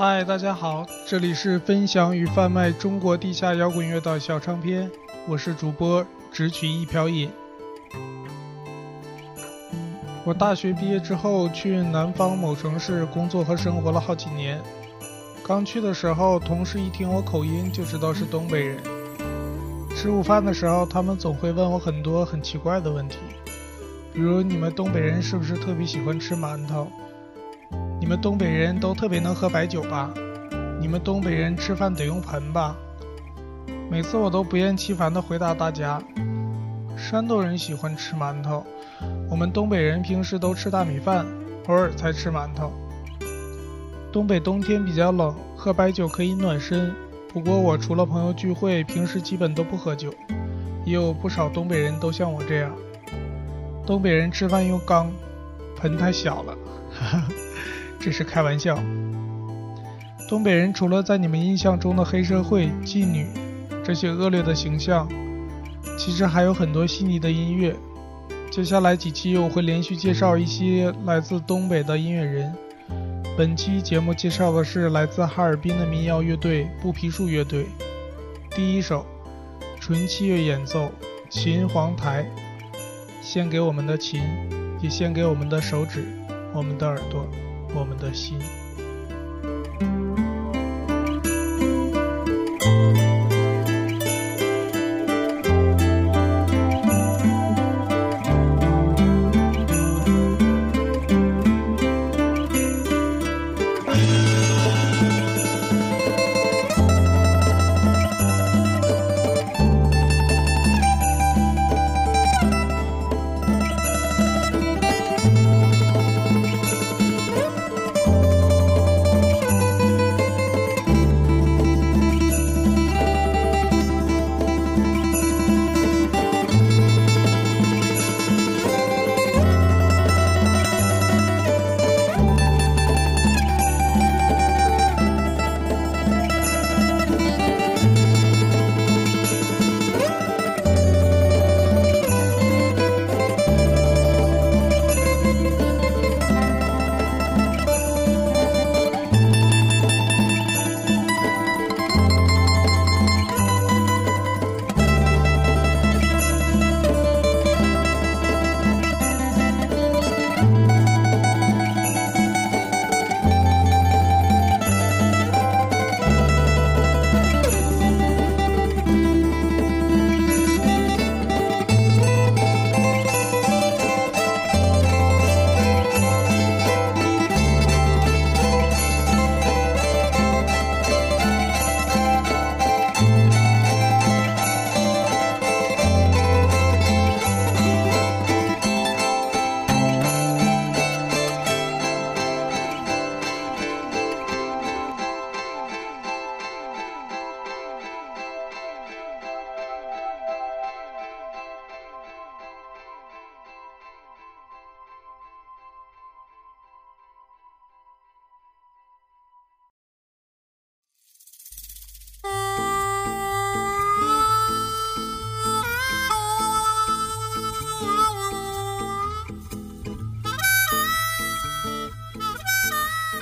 嗨，大家好，这里是分享与贩卖中国地下摇滚乐的小唱片，我是主播只取一瓢饮。我大学毕业之后去南方某城市工作和生活了好几年，刚去的时候，同事一听我口音就知道是东北人。吃午饭的时候，他们总会问我很多很奇怪的问题，比如你们东北人是不是特别喜欢吃馒头？你们东北人都特别能喝白酒吧？你们东北人吃饭得用盆吧？每次我都不厌其烦地回答大家：山东人喜欢吃馒头，我们东北人平时都吃大米饭，偶尔才吃馒头。东北冬天比较冷，喝白酒可以暖身。不过我除了朋友聚会，平时基本都不喝酒。也有不少东北人都像我这样。东北人吃饭用缸，盆太小了，哈哈。这是开玩笑。东北人除了在你们印象中的黑社会、妓女这些恶劣的形象，其实还有很多细腻的音乐。接下来几期我会连续介绍一些来自东北的音乐人。本期节目介绍的是来自哈尔滨的民谣乐队布皮树乐队。第一首，纯器乐演奏，秦皇台，献给我们的琴，也献给我们的手指，我们的耳朵。我们的心。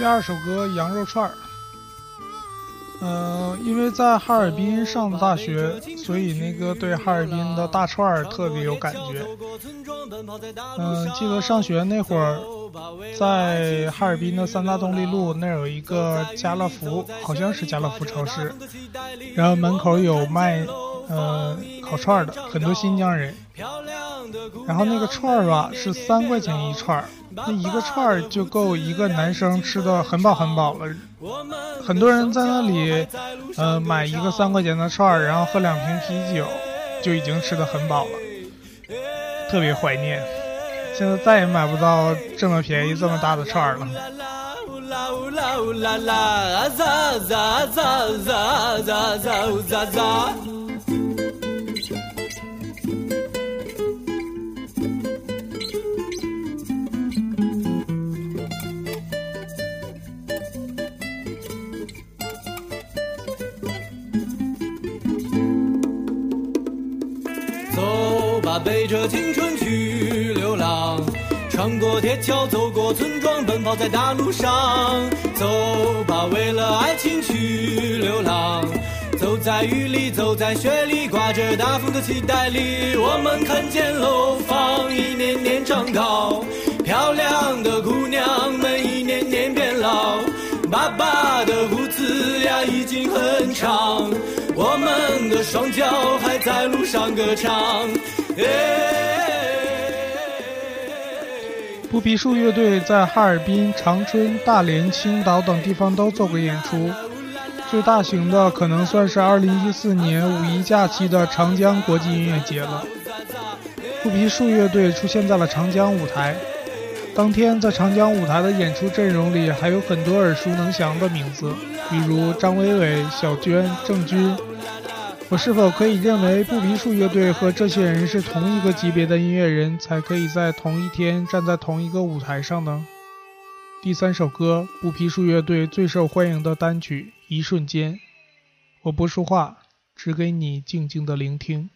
第二首歌《羊肉串儿》，嗯，因为在哈尔滨上的大学，所以那个对哈尔滨的大串儿特别有感觉。嗯，记得上学那会儿，在哈尔滨的三大动力路那儿有一个家乐福，好像是家乐福超市，然后门口有卖呃烤串的，很多新疆人。然后那个串儿吧是三块钱一串儿。那一个串儿就够一个男生吃的很饱很饱了，很多人在那里，呃，买一个三块钱的串儿，然后喝两瓶啤酒，就已经吃的很饱了，特别怀念。现在再也买不到这么便宜、这么大的串儿了。着青春去流浪。穿过铁桥，走过村庄，奔跑在大路上。走吧，为了爱情去流浪。走在雨里，走在雪里，刮着大风的期待里，我们看见楼房一年年长高，漂亮的姑娘们一年年变老。爸爸的胡子呀已经很长，我们的双脚还在路上歌唱。不皮树乐队在哈尔滨、长春、大连、青岛等地方都做过演出，最大型的可能算是2014年五一假期的长江国际音乐节了。不皮树乐队出现在了长江舞台。当天在长江舞台的演出阵容里，还有很多耳熟能详的名字，比如张伟伟、小娟、郑钧。我是否可以认为布皮树乐队和这些人是同一个级别的音乐人，才可以在同一天站在同一个舞台上呢？第三首歌，布皮树乐队最受欢迎的单曲《一瞬间》。我不说话，只给你静静的聆听。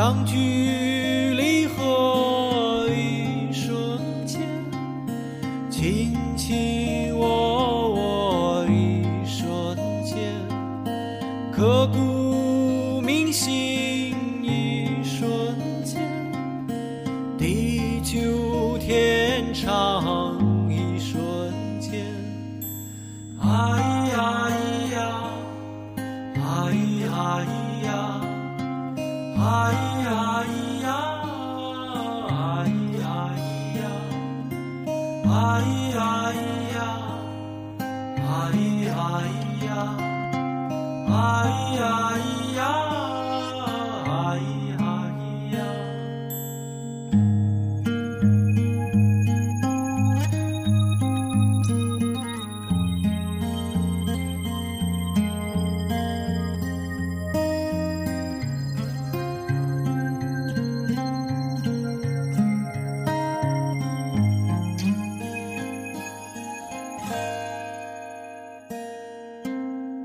相聚哎呀，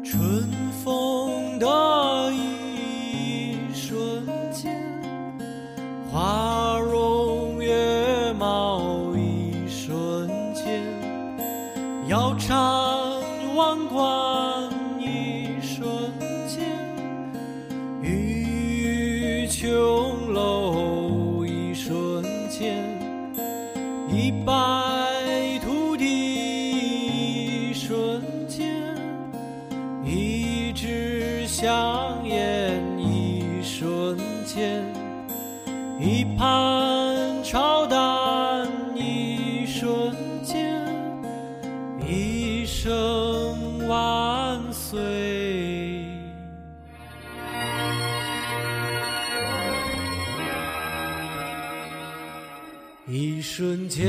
春风。一败涂地瞬间，一支香烟一瞬间，一盘。一瞬间。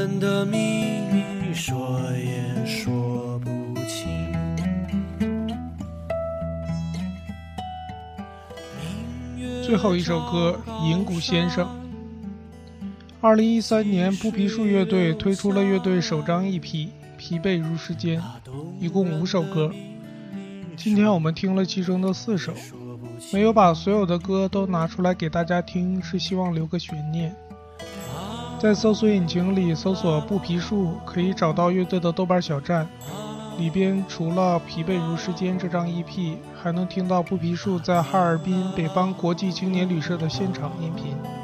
人的秘密说也说不清。最后一首歌《银谷先生》。二零一三年，不皮树乐队推出了乐队首张 EP《疲惫如时间》，一共五首歌。今天我们听了其中的四首，没有把所有的歌都拿出来给大家听，是希望留个悬念。在搜索引擎里搜索“布皮树”，可以找到乐队的豆瓣小站。里边除了《疲惫如时间》这张 EP，还能听到布皮树在哈尔滨北方国际青年旅社的现场音频。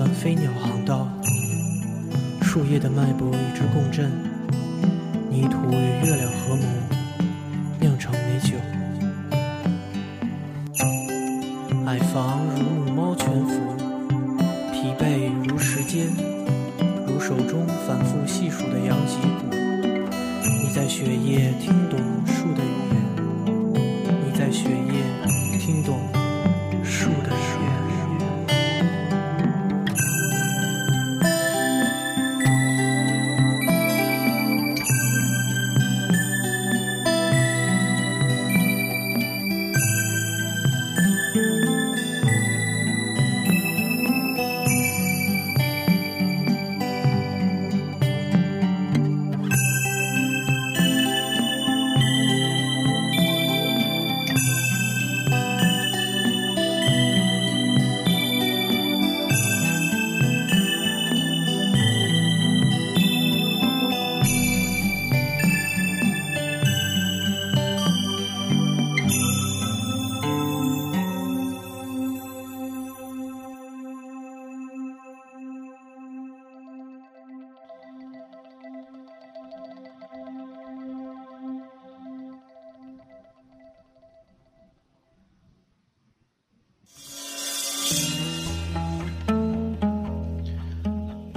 飞鸟航道，树叶的脉搏与之共振，泥土与月亮合谋，酿成美酒。矮房如母猫蜷伏，疲惫如时间，如手中反复细数的阳脊骨。你在雪夜听懂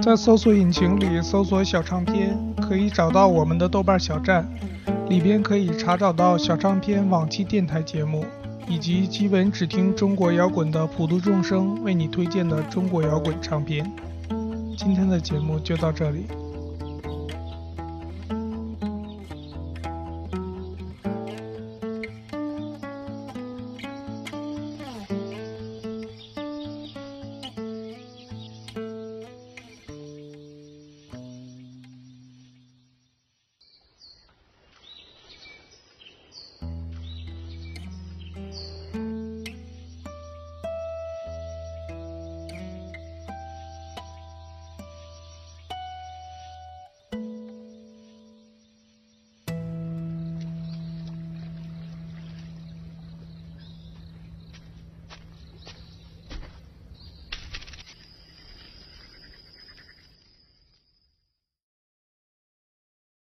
在搜索引擎里搜索“小唱片”，可以找到我们的豆瓣小站，里边可以查找到小唱片往期电台节目，以及基本只听中国摇滚的普渡众生为你推荐的中国摇滚唱片。今天的节目就到这里。